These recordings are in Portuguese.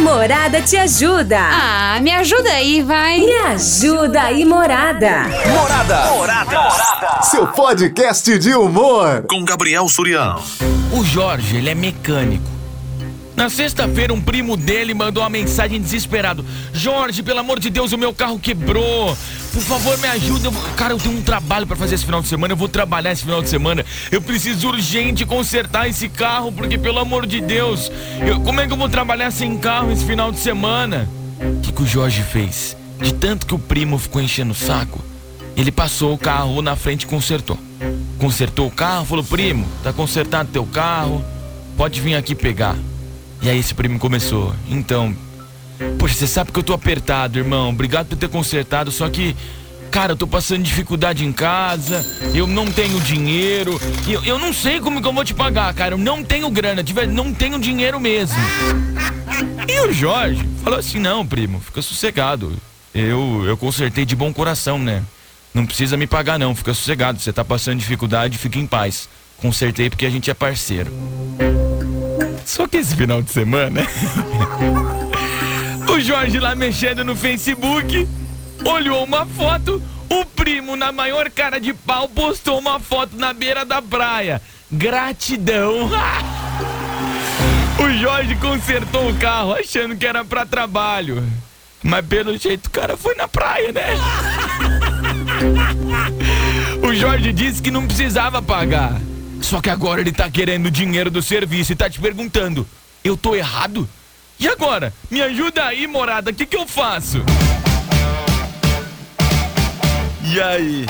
Morada te ajuda. Ah, me ajuda aí, vai. Me ajuda aí, Morada. Morada. Morada. Morada. Seu podcast de humor. Com Gabriel Surião. O Jorge, ele é mecânico. Na sexta-feira, um primo dele mandou uma mensagem desesperado: Jorge, pelo amor de Deus, o meu carro quebrou. Por favor, me ajuda. Eu, cara, eu tenho um trabalho para fazer esse final de semana. Eu vou trabalhar esse final de semana. Eu preciso urgente consertar esse carro, porque, pelo amor de Deus, eu, como é que eu vou trabalhar sem carro esse final de semana? O que, que o Jorge fez? De tanto que o primo ficou enchendo o saco, ele passou o carro na frente e consertou. Consertou o carro, falou: primo, tá consertado teu carro, pode vir aqui pegar. E aí esse primo começou. Então, poxa, você sabe que eu tô apertado, irmão. Obrigado por ter consertado, só que cara, eu tô passando dificuldade em casa, eu não tenho dinheiro, eu, eu não sei como que eu vou te pagar, cara, eu não tenho grana, tiver, não tenho dinheiro mesmo. E o Jorge falou assim: não, primo, fica sossegado. Eu, eu consertei de bom coração, né? Não precisa me pagar, não, fica sossegado. Você tá passando dificuldade, fica em paz. Consertei porque a gente é parceiro. Só que esse final de semana. o Jorge lá mexendo no Facebook, olhou uma foto, o primo, na maior cara de pau, postou uma foto na beira da praia. Gratidão! o Jorge consertou o carro achando que era pra trabalho. Mas pelo jeito o cara foi na praia, né? o Jorge disse que não precisava pagar. Só que agora ele tá querendo dinheiro do serviço e tá te perguntando: eu tô errado? E agora? Me ajuda aí, morada, o que, que eu faço? E aí?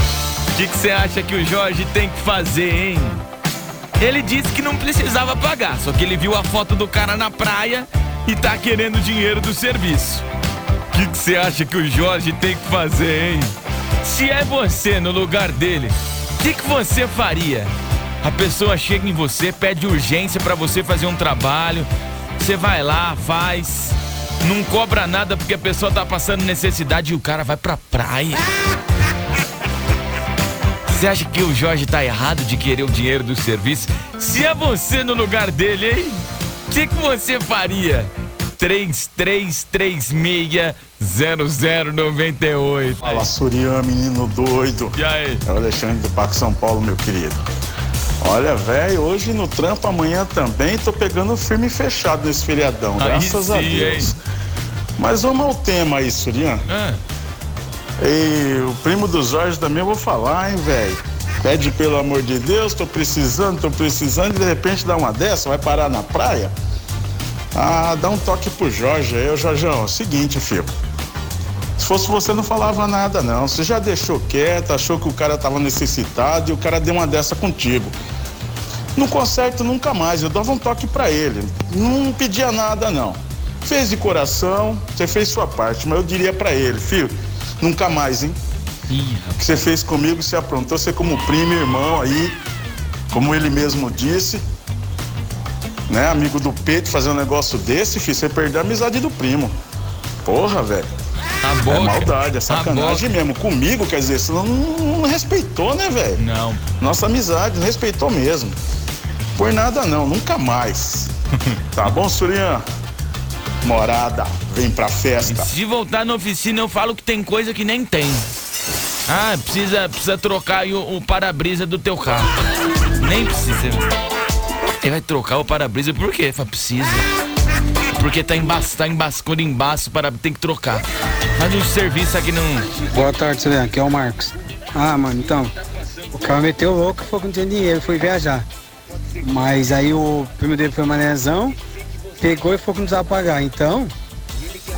O que você acha que o Jorge tem que fazer, hein? Ele disse que não precisava pagar, só que ele viu a foto do cara na praia e tá querendo dinheiro do serviço. O que você acha que o Jorge tem que fazer, hein? Se é você no lugar dele, o que, que você faria? A pessoa chega em você, pede urgência para você fazer um trabalho. Você vai lá, faz. Não cobra nada porque a pessoa tá passando necessidade e o cara vai pra praia. Você acha que o Jorge tá errado de querer o dinheiro do serviço? Se é você no lugar dele, hein? O que, que você faria? 3336-0098. Fala, Surian, menino doido. E aí? É o Alexandre do Parque São Paulo, meu querido. Olha, velho, hoje no trampo, amanhã também, tô pegando firme e fechado nesse feriadão, Aí graças a sim, Deus. hein? Mas vamos ao tema aí, Surian. Ah, E o primo do Jorge também eu vou falar, hein, velho. Pede pelo amor de Deus, tô precisando, tô precisando, e de repente dá uma dessa, vai parar na praia? Ah, dá um toque pro Jorge aí, ô Jorjão, é seguinte, filho. Se fosse você, não falava nada, não. Você já deixou quieto, achou que o cara tava necessitado e o cara deu uma dessa contigo. Não conserto nunca mais, eu dava um toque pra ele. Não pedia nada, não. Fez de coração, você fez sua parte, mas eu diria pra ele, filho, nunca mais, hein? ih, O que você fez comigo, você aprontou, você como primo irmão aí, como ele mesmo disse, né? Amigo do peito, fazer um negócio desse, filho, você perdeu a amizade do primo. Porra, velho. a É boca. maldade, é A sacanagem mesmo. Comigo, quer dizer, você não, não respeitou, né, velho? Não. Nossa amizade, não respeitou mesmo. Por nada não, nunca mais. Tá bom, Surian? Morada, vem pra festa. Se voltar na oficina, eu falo que tem coisa que nem tem. Ah, precisa, precisa trocar aí o, o para-brisa do teu carro. Nem precisa. Ele vai trocar o para-brisa por quê? Fala, precisa. Porque tá embaço, tá embaço, quando embaço, para, tem que trocar. Faz um serviço aqui não. Boa tarde, Juliano. Aqui é o Marcos. Ah, mano, então. O cara meteu louco e falou que não tinha dinheiro, foi viajar. Mas aí o primo dele foi manezão, pegou e falou que não precisava pagar. Então,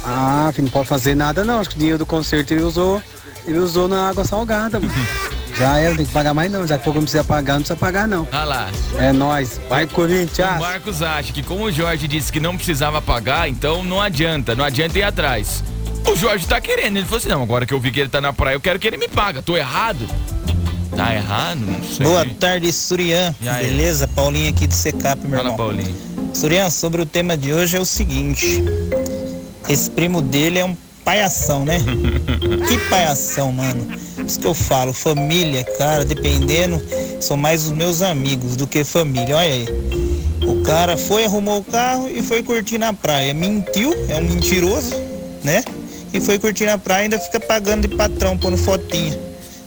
ah, filho, não pode fazer nada não. Acho que o dinheiro do concerto ele usou, ele usou na água salgada, mano. Já era, não tem que pagar mais não. Já que que não precisa pagar, não precisa pagar não. Ah lá. É nóis. Vai, O Corinthians! Marcos acha que como o Jorge disse que não precisava pagar, então não adianta, não adianta ir atrás. O Jorge tá querendo, ele falou assim, não, agora que eu vi que ele tá na praia, eu quero que ele me paga. Tô errado? Tá errado? Não sei. Boa tarde, Surian. Beleza? Paulinho aqui de Secap, meu Fala, irmão. Paulinho. Surian, sobre o tema de hoje é o seguinte. Esse primo dele é um palhação, né? que palhação, mano. Isso que eu falo, família, cara, dependendo, são mais os meus amigos do que família, olha aí. O cara foi, arrumou o carro e foi curtir na praia. Mentiu, é um mentiroso, né? E foi curtir na praia e ainda fica pagando de patrão, pondo fotinha.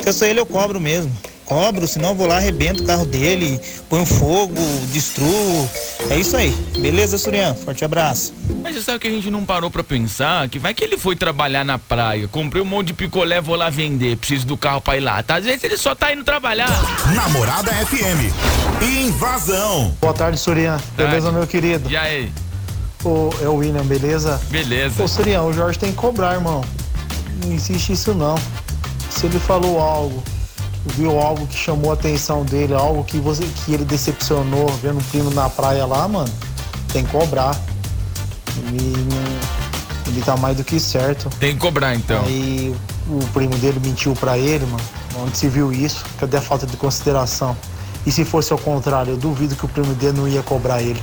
Se eu sou ele, eu cobro mesmo cobro, senão eu vou lá, arrebento o carro dele, ponho fogo, destruo. É isso aí. Beleza, Surian? Forte abraço. Mas você sabe que a gente não parou pra pensar? Que vai que ele foi trabalhar na praia, comprei um monte de picolé, vou lá vender, preciso do carro pra ir lá. Tá? Às vezes ele só tá indo trabalhar. Namorada FM. Invasão. Boa tarde, Surian. Beleza, meu querido? E aí? Ô, é o William, beleza? Beleza. Ô, Surian, o Jorge tem que cobrar, irmão. Não insiste isso não. Se ele falou algo viu algo que chamou a atenção dele, algo que, você, que ele decepcionou vendo um primo na praia lá, mano, tem que cobrar. Ele, ele tá mais do que certo. Tem que cobrar então. Aí o primo dele mentiu para ele, mano. Onde se viu isso? Cadê a falta de consideração? E se fosse ao contrário, eu duvido que o primo dele não ia cobrar ele.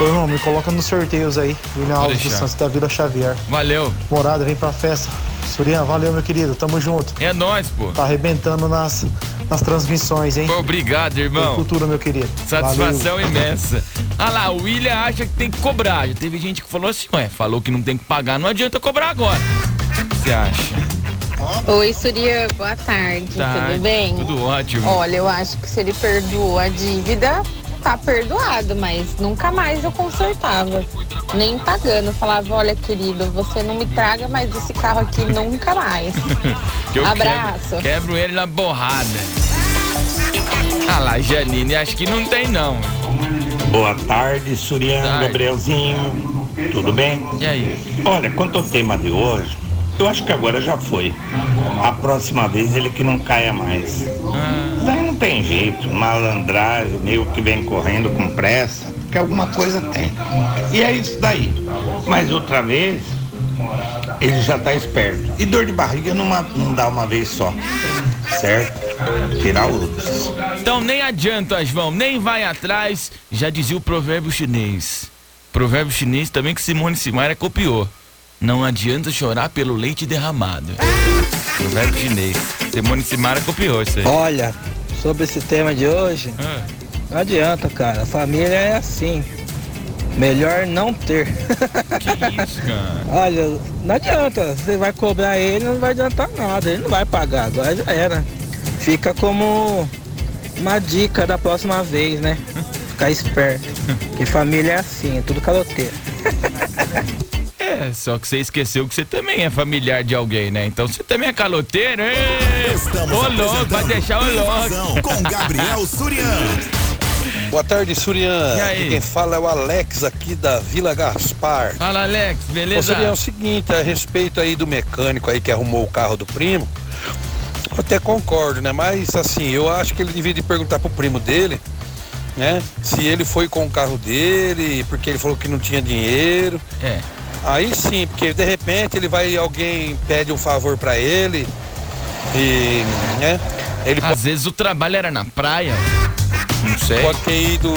Ô, irmão, me coloca nos sorteios aí. William Alves dos Santos da Vila Xavier. Valeu. Morada, vem pra festa. Surian, valeu, meu querido. Tamo junto. É nóis, pô. Tá arrebentando nas, nas transmissões, hein? Pô, obrigado, irmão. Cultura, meu querido. Satisfação valeu. imensa. Ah lá, o William acha que tem que cobrar. Já teve gente que falou assim, ué, falou que não tem que pagar, não adianta cobrar agora. O que você acha? Oi, Surya, boa tarde. tarde. Tudo bem? Tudo ótimo. Olha, eu acho que se ele perdoou a dívida, tá perdoado, mas nunca mais eu consertava. Nem pagando. Falava, olha, querido, você não me traga mais esse carro aqui nunca mais. Abraço. Quebro, quebro ele na borrada. Ah lá, Janine, acho que não tem não. Boa tarde, Suriano, Gabrielzinho. Tudo bem? E aí? Olha, quanto ao tema de hoje, eu acho que agora já foi. A próxima vez ele que não caia mais. Ah. Tem jeito, malandragem, meio que vem correndo com pressa, que alguma coisa tem. E é isso daí. Mas outra vez, ele já tá esperto. E dor de barriga não, não dá uma vez só. Certo? Tirar outros. Então nem adianta, João, nem vai atrás, já dizia o provérbio chinês. Provérbio chinês também que Simone Simaria copiou. Não adianta chorar pelo leite derramado. Provérbio chinês. Simone Simara copiou isso aí. Olha, sobre esse tema de hoje, ah. não adianta, cara. Família é assim. Melhor não ter. Que isso, cara? Olha, não adianta. Você vai cobrar ele, não vai adiantar nada. Ele não vai pagar. Agora já era. Fica como uma dica da próxima vez, né? Ficar esperto. Que família é assim, é tudo caloteiro. É, só que você esqueceu que você também é familiar de alguém, né? Então você também é caloteiro, hein? Ô louco, vai deixar o louco. Com Gabriel Surian. Boa tarde, Surian. E aí? Quem fala é o Alex aqui da Vila Gaspar. Fala, Alex, beleza? Ô, Surian, é o seguinte, a respeito aí do mecânico aí que arrumou o carro do primo, eu até concordo, né? Mas assim, eu acho que ele devia de perguntar pro primo dele, né? Se ele foi com o carro dele, porque ele falou que não tinha dinheiro. É. Aí sim, porque de repente ele vai, alguém pede um favor para ele e, né? Ele Às pode, vezes o trabalho era na praia. Não sei. Pode ter ido,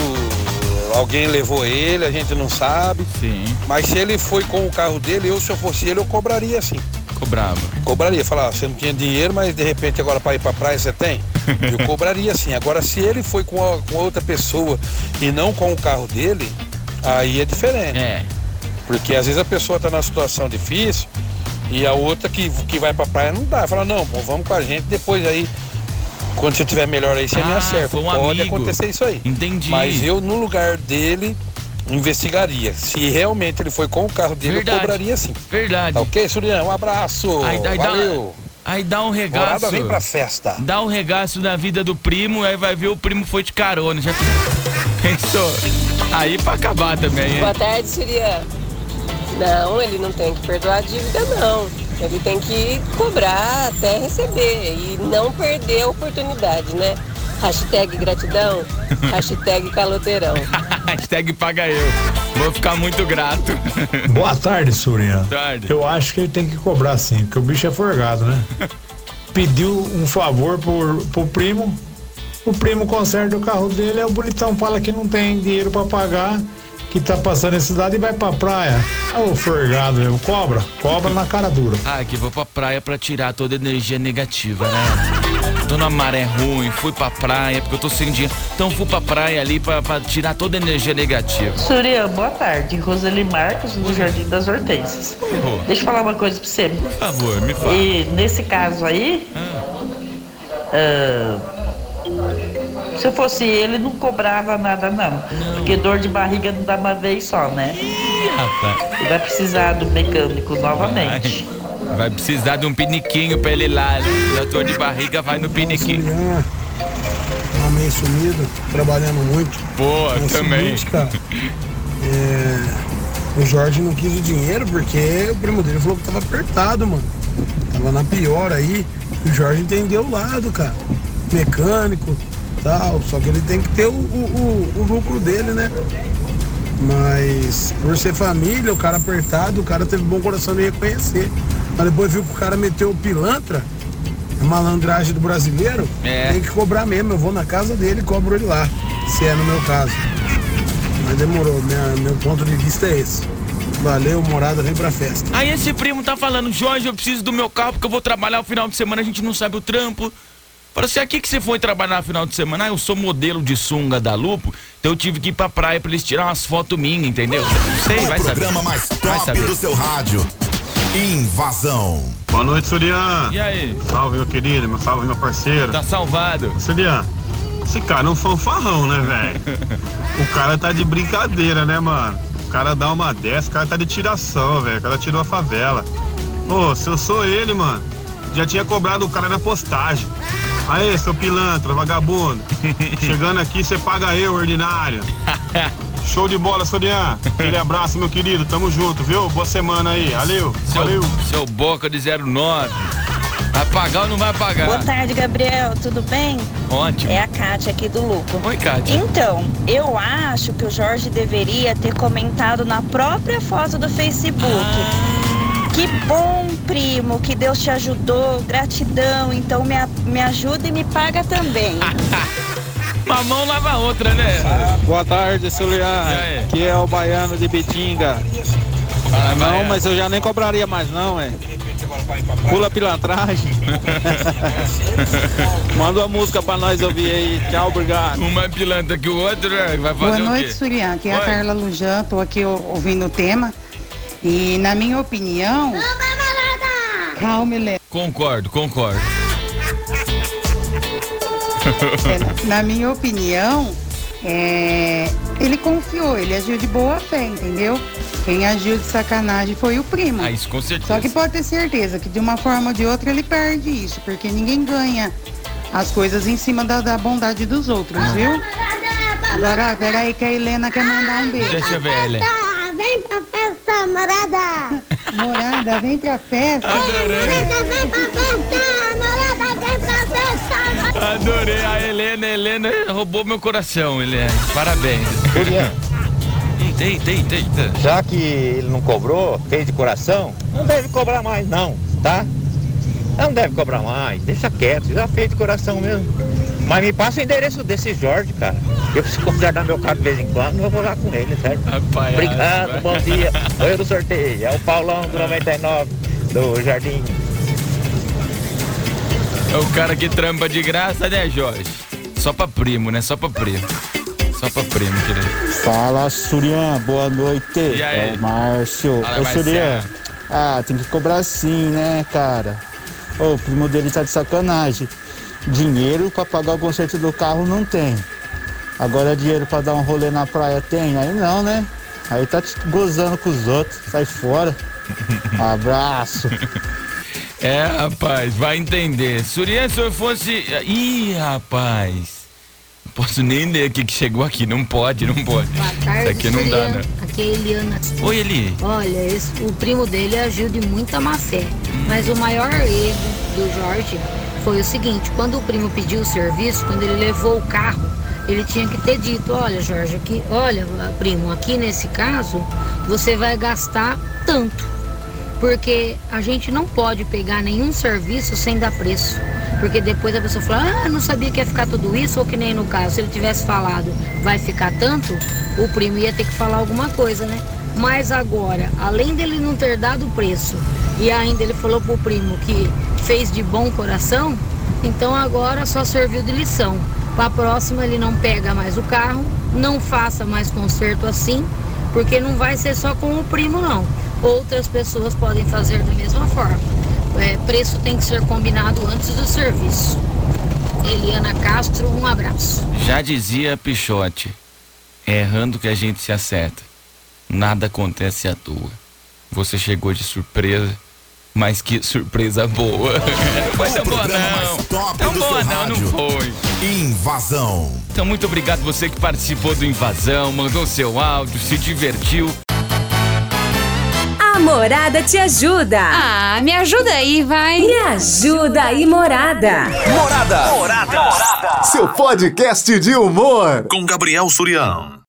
alguém levou ele, a gente não sabe. Sim. Mas se ele foi com o carro dele, eu se eu fosse ele, eu cobraria sim. Cobrava. Cobraria, falar, você não tinha dinheiro, mas de repente agora para ir para praia você tem? Eu cobraria sim. Agora se ele foi com, a, com outra pessoa e não com o carro dele, aí é diferente. É. Porque às vezes a pessoa está numa situação difícil e a outra que, que vai pra praia não dá. Fala, não, pô, vamos com a gente, depois aí, quando você tiver melhor aí, você ah, me acerta. Um Pode amigo. acontecer isso aí. Entendi. Mas eu, no lugar dele, investigaria. Se realmente ele foi com o carro dele, Verdade. eu cobraria sim. Verdade. Tá ok, Surian? Um abraço. Aí, aí Valeu. Dá, aí dá um regaço. Morada vem pra festa. Dá um regaço na vida do primo, aí vai ver o primo foi de carona. Já pensou? Aí pra acabar também, hein? Boa tarde, Surian. Não, ele não tem que perdoar a dívida, não. Ele tem que cobrar até receber e não perder a oportunidade, né? Hashtag gratidão, hashtag caloteirão. hashtag paga eu. Vou ficar muito grato. Boa tarde, Surian. Tarde. Eu acho que ele tem que cobrar sim, porque o bicho é forgado, né? Pediu um favor por, pro primo, o primo conserta o carro dele, aí o bonitão fala que não tem dinheiro para pagar que tá passando em cidade e vai pra praia. Ô, forgado mesmo. Cobra. Cobra na cara dura. Ah, que vou pra praia pra tirar toda a energia negativa, né? tô numa maré ruim, fui pra praia, porque eu tô sem dinheiro. Então fui pra praia ali pra, pra tirar toda a energia negativa. Surya, boa tarde. Roseli Marcos, do Jardim das Hortênsias. Oh. Deixa eu falar uma coisa pra você. Por favor, me fala. E nesse caso aí, ah, se eu fosse ele, não cobrava nada não. Porque dor de barriga não dá uma vez só, né? Rapaz. E vai precisar do mecânico novamente. Vai, vai precisar de um piniquinho pra ele ir lá. né? Dor de barriga, vai no piniquinho. Tá meio sumido, trabalhando muito. Boa, É o também. seguinte, cara, é, o Jorge não quis o dinheiro porque o primo dele falou que tava apertado, mano. Tava na pior aí. E o Jorge entendeu o lado, cara. Mecânico, tal. Só que ele tem que ter o, o, o- o lucro dele, né? Mas por ser família, o cara apertado, o cara teve bom coração de reconhecer. Mas depois viu que o cara meteu o pilantra, a malandragem do brasileiro, É. tem que cobrar mesmo. Eu vou na casa dele e cobro ele lá, se é no meu caso. Mas demorou, minha- meu ponto de vista é esse. Valeu, morada, vem pra festa. Aí esse primo tá falando, Jorge, eu preciso do meu carro porque eu vou trabalhar o final de semana, a gente não sabe o trampo. Para você aqui que você foi trabalhar no final de semana, ah, eu sou modelo de sunga da Lupo, então eu tive que ir pra praia pra eles tirar umas fotos minhas, entendeu? Não sei, o vai saber. programa mais Vai top saber. do seu rádio. Invasão. Boa noite, Surian. E aí? Salve, meu querido, meu salve, meu parceiro. Tá salvado. Surian, esse cara é um fanfarrão, né, velho? o cara tá de brincadeira, né, mano? O cara dá uma dessa, o cara tá de tiração, velho. O cara tirou a favela. Ô, se eu sou ele, mano, já tinha cobrado o cara na postagem. Aê, seu pilantra, vagabundo. Chegando aqui, você paga eu, ordinário. Show de bola, Sorian. Aquele abraço, meu querido. Tamo junto, viu? Boa semana aí. Valeu. Valeu. Seu boca de 09. Vai pagar ou não vai pagar? Boa tarde, Gabriel. Tudo bem? Ótimo. É a Kátia aqui do Luco. Oi, Kátia. Então, eu acho que o Jorge deveria ter comentado na própria foto do Facebook. Que bom, primo, que Deus te ajudou, gratidão. Então me, me ajuda e me paga também. Uma mão lava a outra, né? Boa tarde, Sulian. Aqui é o Baiano de Bitinga. Ah, não, Baiano. mas eu já nem cobraria mais não, é. Pula pilantragem. Manda uma música pra nós ouvir aí. Tchau, obrigado. Um mais pilantra que o outro, né? Vai fazer Boa noite? Surian. Aqui é a Oi. Carla Lujan, tô aqui ouvindo o tema. E na minha opinião. Calma, Helena. Concordo, concordo. É, na minha opinião, é, ele confiou, ele agiu de boa fé, entendeu? Quem agiu de sacanagem foi o primo. Ah, isso com certeza. Só que pode ter certeza que de uma forma ou de outra ele perde isso, porque ninguém ganha as coisas em cima da, da bondade dos outros, viu? Agora, peraí que a Helena quer mandar um beijo. Deixa eu ver, Helena. Vem pra festa, morada! Morada, vem pra festa! Adorei. Vem pra festa, morada, vem pra festa! Adorei a Helena. Helena roubou meu coração, Helena. Parabéns. Juliano. Eita, eita, eita. Já que ele não cobrou, fez de coração, não deve cobrar mais não, tá? Não deve cobrar mais, deixa quieto, já fez de coração mesmo. Mas me passa o endereço desse Jorge, cara. Eu preciso consertar meu carro de vez em quando, eu vou lá com ele, certo? Rapaz, Obrigado, vai. bom dia. Oi do sorteio, é o Paulão do 99, do Jardim. É o cara que trampa de graça, né, Jorge? Só pra primo, né? Só pra primo. Só pra primo, querido. Fala, Surian, boa noite. E aí? É o Márcio. Fala, Ô. Surian, ah, tem que cobrar sim, né, cara? Ô, o primo dele tá de sacanagem. Dinheiro pra pagar o conserto do carro não tem. Agora dinheiro pra dar um rolê na praia tem? Aí não, né? Aí tá te gozando com os outros. Sai fora. Abraço. É, rapaz, vai entender. Surian, se eu fosse. Ih, rapaz. Não posso nem ler o que chegou aqui. Não pode, não pode. tarde, Isso aqui não dá, né? Aqui é a Eliana. Oi, Eli. Olha, esse- o primo dele agiu de muita má fé. Mas o maior erro do Jorge foi o seguinte: quando o primo pediu o serviço, quando ele levou o carro, ele tinha que ter dito: Olha, Jorge, aqui, olha, primo, aqui nesse caso, você vai gastar tanto. Porque a gente não pode pegar nenhum serviço sem dar preço. Porque depois a pessoa fala, ah, não sabia que ia ficar tudo isso, ou que nem no caso, se ele tivesse falado, vai ficar tanto, o primo ia ter que falar alguma coisa, né? Mas agora, além dele não ter dado preço, e ainda ele falou pro primo que fez de bom coração, Então agora só serviu de lição. Para a próxima ele não pega mais o carro, não faça mais conserto assim, porque não vai ser só com o primo não. Outras pessoas podem fazer da mesma forma. É, preço tem que ser combinado antes do serviço. Eliana Castro, um abraço. Já dizia Pichote, é errando que a gente se acerta. Nada acontece à toa. Você chegou de surpresa, mas que surpresa boa. Não foi tão boa não. Tão boa não, não foi. Invasão. Então muito obrigado você que participou do Invasão, mandou seu áudio, se divertiu. A Morada te ajuda. Ah, me ajuda aí, vai. Me ajuda aí, Morada. Morada. Morada. Seu podcast de humor. Com Gabriel Surião.